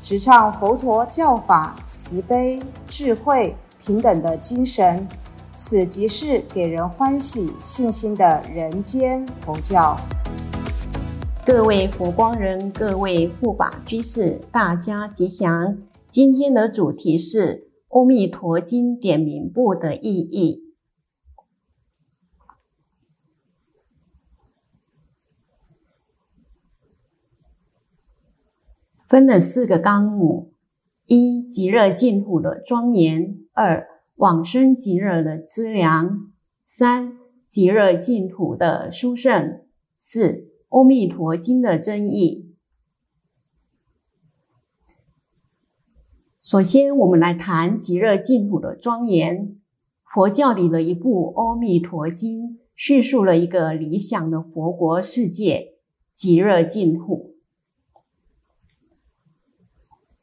直唱佛陀教法慈悲、智慧、平等的精神。此即是给人欢喜、信心的人间佛教。各位佛光人，各位护法居士，大家吉祥。今天的主题是《阿弥陀经》点名部的意义，分了四个纲目：一、极乐净土的庄严；二、往生极乐的资粮，三极乐净土的殊胜，四阿弥陀经的真义。首先，我们来谈极乐净土的庄严。佛教里的一部《阿弥陀经》，叙述了一个理想的佛国世界——极乐净土。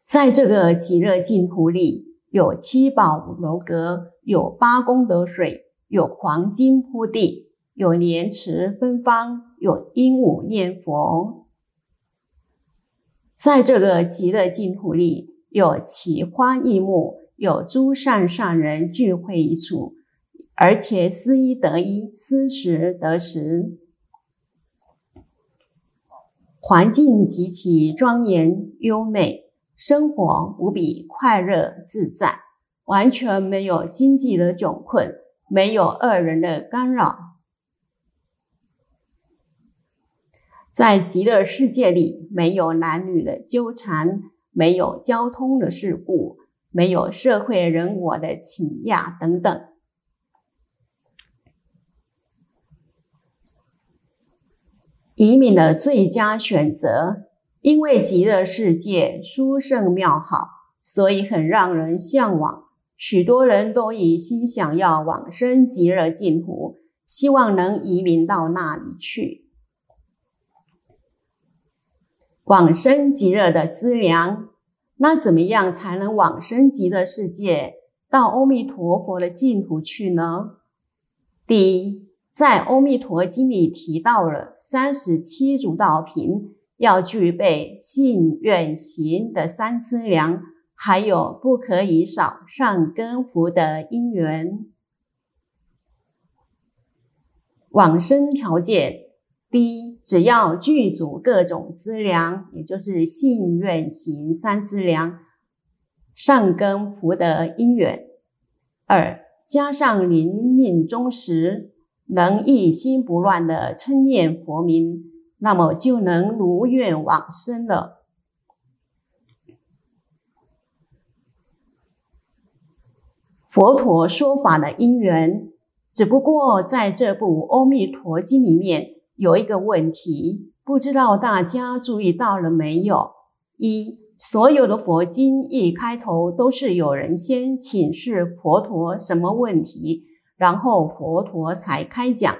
在这个极乐净土里，有七宝楼阁，有八功德水，有黄金铺地，有莲池芬芳，有鹦鹉念佛。在这个极乐净土里，有奇花异木，有诸善善人聚会一处，而且思一得一，思时得时，环境极其庄严优美。生活无比快乐自在，完全没有经济的窘困，没有恶人的干扰。在极乐世界里，没有男女的纠缠，没有交通的事故，没有社会人我的倾轧等等。移民的最佳选择。因为极乐世界殊胜妙好，所以很让人向往。许多人都一心想要往生极乐净土，希望能移民到那里去。往生极乐的资粮，那怎么样才能往生极乐世界，到阿弥陀佛的净土去呢？第一，在《阿弥陀经》里提到了三十七足道品。要具备信愿行的三资粮，还有不可以少善根福的因缘。往生条件，第一，只要具足各种资粮，也就是信愿行三资粮，善根福的因缘；二，加上临命终时，能一心不乱的称念佛名。那么就能如愿往生了。佛陀说法的因缘，只不过在这部《阿弥陀经》里面有一个问题，不知道大家注意到了没有？一，所有的佛经一开头都是有人先请示佛陀什么问题，然后佛陀才开讲。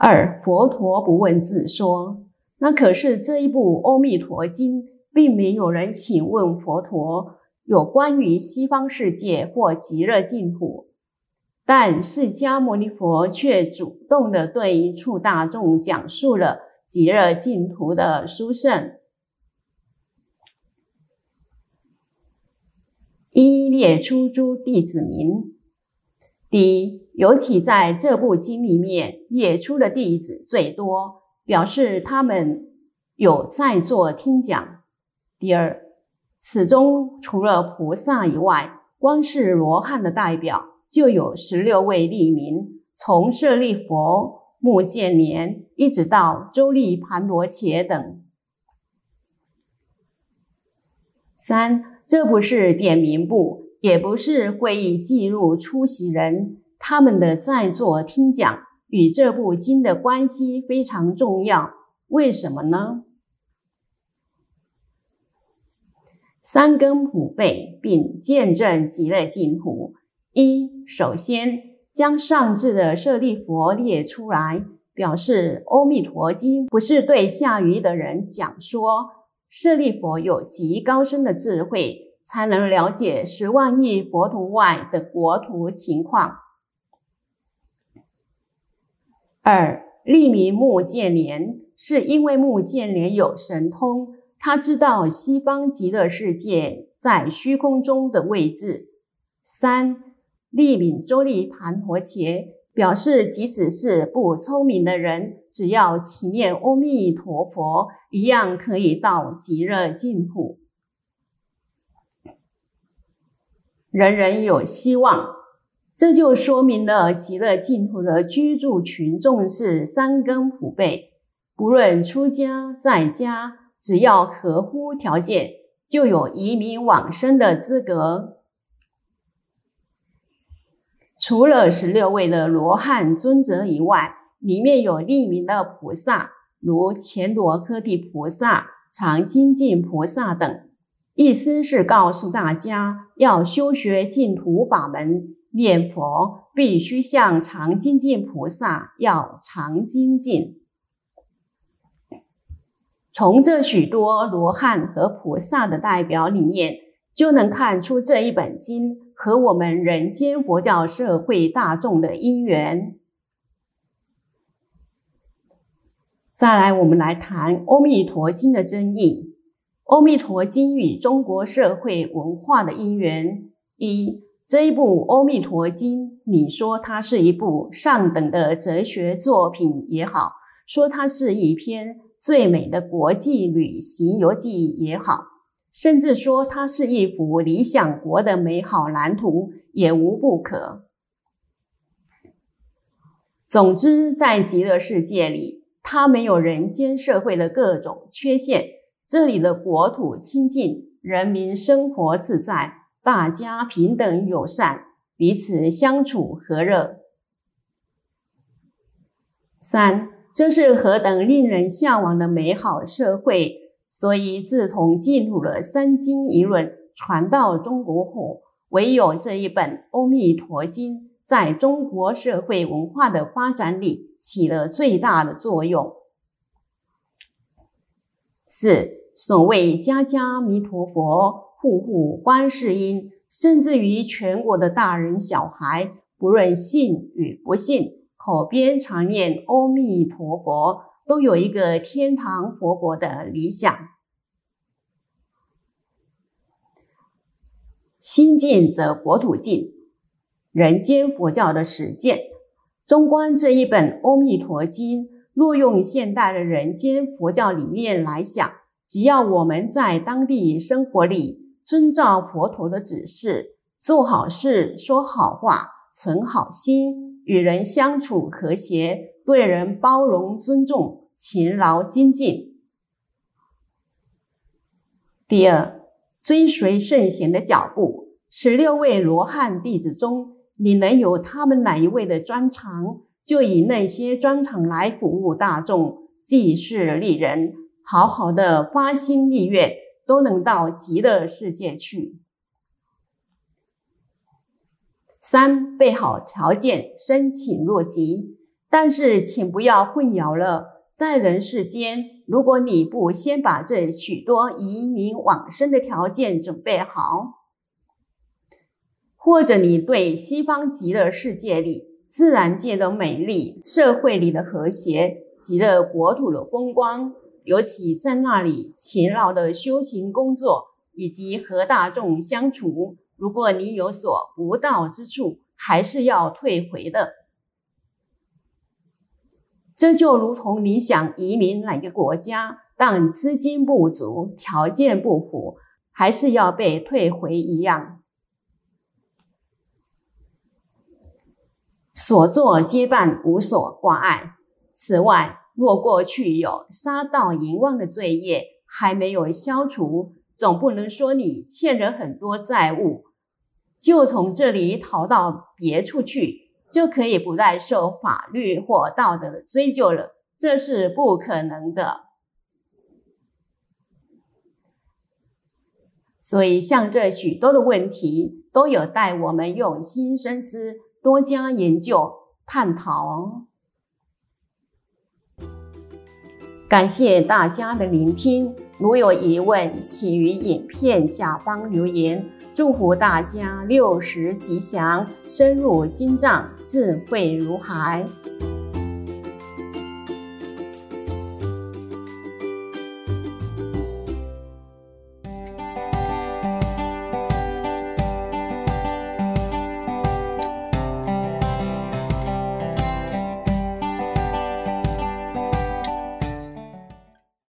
二佛陀不问自说，那可是这一部《阿弥陀经》，并没有人请问佛陀有关于西方世界或极乐净土，但释迦牟尼佛却主动的对一处大众讲述了极乐净土的殊胜，一一列出诸弟子名。第一，尤其在这部经里面列出的弟子最多，表示他们有在座听讲。第二，此中除了菩萨以外，光是罗汉的代表就有十六位利民，从舍利佛、目犍连一直到周利盘罗伽等。三，这不是点名部。也不是会议记录出席人他们的在座听讲与这部经的关系非常重要。为什么呢？三根普被，并见证极乐净土。一，首先将上至的舍利佛列出来，表示《阿弥陀经》不是对下愚的人讲说。舍利佛有极高深的智慧，才能了解十万亿佛土外的国土情况。二，立民目犍连，是因为目犍连有神通。他知道西方极乐世界在虚空中的位置。三利敏周利盘陀伽，表示即使是不聪明的人，只要祈念阿弥陀佛，一样可以到极乐净土。人人有希望，这就说明了极乐净土的居住群众是三根普被，不论出家在家。只要合乎条件，就有移民往生的资格。除了十六位的罗汉尊者以外，里面有匿名的菩萨，如乾罗科地菩萨、常精进菩萨等。意思是告诉大家，要修学净土法门，念佛必须向常精进菩萨，要常精进。从这许多罗汉和菩萨的代表里面，就能看出这一本经和我们人间佛教社会大众的因缘。再来，我们来谈《阿弥陀经》的争议，《阿弥陀经》与中国社会文化的因缘。一，这一部《阿弥陀经》，你说它是一部上等的哲学作品也好，说它是一篇。最美的国际旅行游记也好，甚至说它是一幅理想国的美好蓝图也无不可。总之，在极乐世界里，它没有人间社会的各种缺陷。这里的国土清净，人民生活自在，大家平等友善，彼此相处和乐。三。这是何等令人向往的美好社会！所以，自从进入了三经一论传到中国后，唯有这一本《阿弥陀经》在中国社会文化的发展里起了最大的作用。四，所谓家家弥陀佛，户户观世音，甚至于全国的大人小孩，不论信与不信。口边常念阿弥陀佛，都有一个天堂佛国的理想。心净则国土净，人间佛教的实践。中观这一本《阿弥陀经》，若用现代的人间佛教理念来想，只要我们在当地生活里遵照佛陀的指示，做好事、说好话、存好心。与人相处和谐，对人包容尊重，勤劳精进。第二，追随圣贤的脚步。十六位罗汉弟子中，你能有他们哪一位的专长，就以那些专长来鼓舞大众，济世利人，好好的发心立愿，都能到极乐世界去。三备好条件，申请入籍。但是，请不要混淆了，在人世间，如果你不先把这许多移民往生的条件准备好，或者你对西方极乐世界里自然界的美丽、社会里的和谐、极乐国土的风光，尤其在那里勤劳的修行工作，以及和大众相处。如果你有所不到之处，还是要退回的。这就如同你想移民哪个国家，但资金不足、条件不符，还是要被退回一样。所作皆办，无所挂碍。此外，若过去有杀盗淫妄的罪业还没有消除，总不能说你欠人很多债务。就从这里逃到别处去，就可以不再受法律或道德的追究了，这是不可能的。所以，像这许多的问题，都有待我们用心深思，多加研究探讨。感谢大家的聆听，如有疑问，请于影片下方留言。祝福大家六十吉祥，深入经藏，智慧如海。